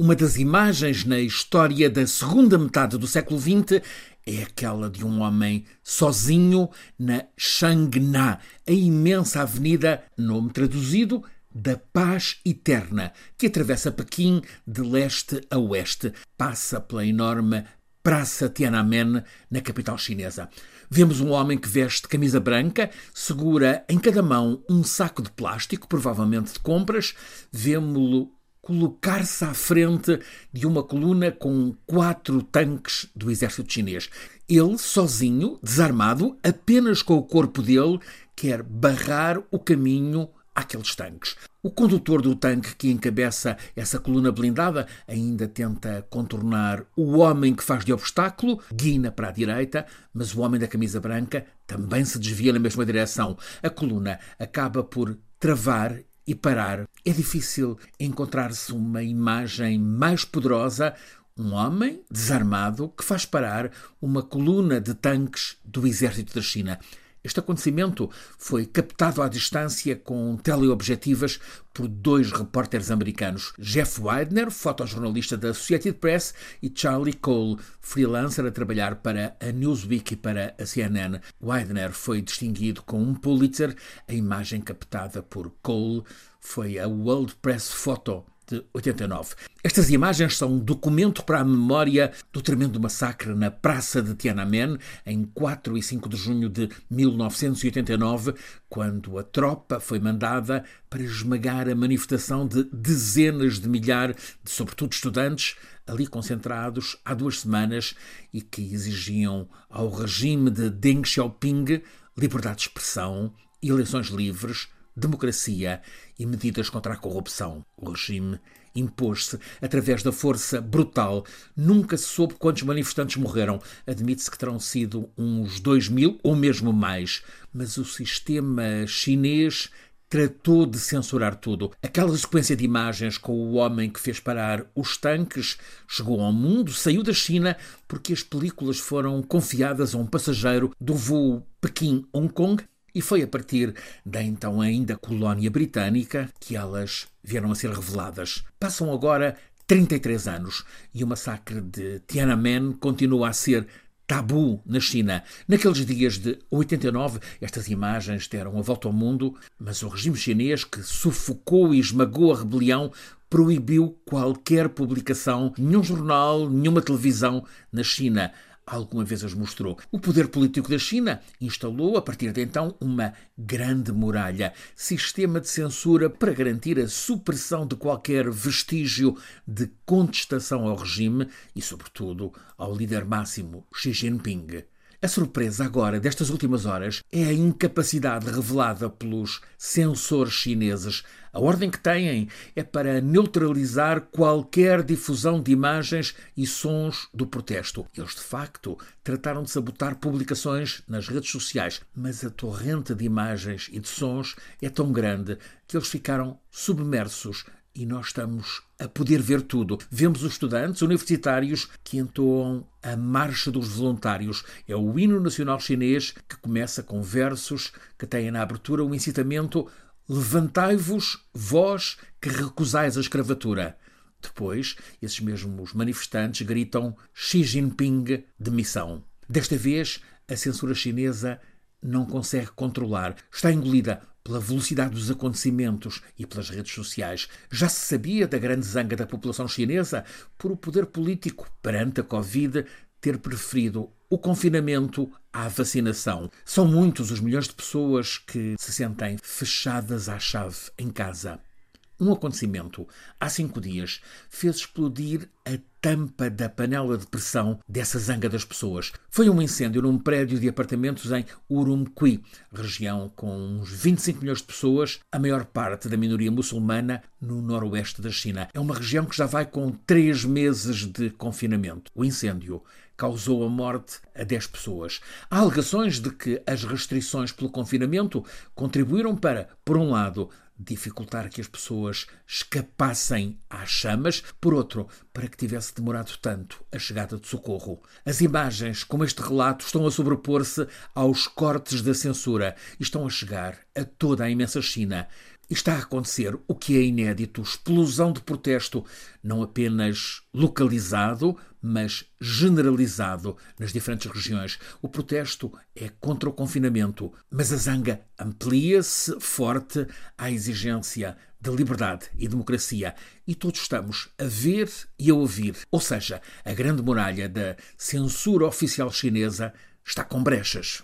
Uma das imagens na história da segunda metade do século XX é aquela de um homem sozinho na Shangna, a imensa avenida, nome traduzido, da paz eterna, que atravessa Pequim de leste a oeste, passa pela enorme Praça Tiananmen, na capital chinesa. Vemos um homem que veste camisa branca, segura em cada mão um saco de plástico, provavelmente de compras. Vemo-lo colocar-se à frente de uma coluna com quatro tanques do exército chinês. Ele, sozinho, desarmado, apenas com o corpo dele, quer barrar o caminho àqueles tanques. O condutor do tanque que encabeça essa coluna blindada ainda tenta contornar o homem que faz de obstáculo, guina para a direita, mas o homem da camisa branca também se desvia na mesma direção. A coluna acaba por travar e parar. É difícil encontrar-se uma imagem mais poderosa. Um homem desarmado que faz parar uma coluna de tanques do exército da China. Este acontecimento foi captado à distância com teleobjetivas por dois repórteres americanos, Jeff Widener, fotojornalista da Associated Press, e Charlie Cole, freelancer a trabalhar para a Newsweek e para a CNN. Widener foi distinguido com um Pulitzer. A imagem captada por Cole foi a World Press Photo de 89. Estas imagens são um documento para a memória do tremendo massacre na Praça de Tiananmen, em 4 e 5 de junho de 1989, quando a tropa foi mandada para esmagar a manifestação de dezenas de milhares de, sobretudo, estudantes ali concentrados há duas semanas e que exigiam ao regime de Deng Xiaoping liberdade de expressão, eleições livres, democracia e medidas contra a corrupção. O regime impôs-se através da força brutal. Nunca se soube quantos manifestantes morreram. Admite-se que terão sido uns dois mil ou mesmo mais. Mas o sistema chinês tratou de censurar tudo. Aquela sequência de imagens com o homem que fez parar os tanques chegou ao mundo, saiu da China, porque as películas foram confiadas a um passageiro do voo Pequim-Hong Kong e foi a partir da então ainda colónia britânica que elas vieram a ser reveladas. Passam agora 33 anos e o massacre de Tiananmen continua a ser tabu na China. Naqueles dias de 89, estas imagens deram a volta ao mundo, mas o regime chinês, que sufocou e esmagou a rebelião, proibiu qualquer publicação, nenhum jornal, nenhuma televisão na China alguma vez as mostrou. O poder político da China instalou, a partir de então, uma grande muralha, sistema de censura para garantir a supressão de qualquer vestígio de contestação ao regime e, sobretudo, ao líder máximo Xi Jinping. A surpresa agora destas últimas horas é a incapacidade revelada pelos censores chineses. A ordem que têm é para neutralizar qualquer difusão de imagens e sons do protesto. Eles, de facto, trataram de sabotar publicações nas redes sociais, mas a torrente de imagens e de sons é tão grande que eles ficaram submersos e nós estamos a poder ver tudo. Vemos os estudantes universitários que entoam a Marcha dos Voluntários. É o hino nacional chinês que começa com versos que têm na abertura um incitamento Levantai-vos, vós que recusais a escravatura. Depois, esses mesmos manifestantes gritam Xi Jinping demissão. Desta vez, a censura chinesa não consegue controlar. Está engolida pela velocidade dos acontecimentos e pelas redes sociais. Já se sabia da grande zanga da população chinesa por o poder político, perante a Covid, ter preferido o confinamento à vacinação. São muitos os milhões de pessoas que se sentem fechadas à chave em casa. Um acontecimento, há cinco dias, fez explodir a tampa da panela de pressão dessa zanga das pessoas. Foi um incêndio num prédio de apartamentos em Urumqi, região com uns 25 milhões de pessoas, a maior parte da minoria muçulmana no noroeste da China. É uma região que já vai com três meses de confinamento. O incêndio causou a morte a 10 pessoas. Há alegações de que as restrições pelo confinamento contribuíram para, por um lado, dificultar que as pessoas escapassem às chamas, por outro, para que tivesse demorado tanto a chegada de socorro. As imagens, como este relato, estão a sobrepor-se aos cortes da censura e estão a chegar a toda a imensa China. Está a acontecer o que é inédito: explosão de protesto, não apenas localizado, mas generalizado nas diferentes regiões. O protesto é contra o confinamento, mas a zanga amplia-se forte à exigência de liberdade e democracia. E todos estamos a ver e a ouvir. Ou seja, a grande muralha da censura oficial chinesa está com brechas.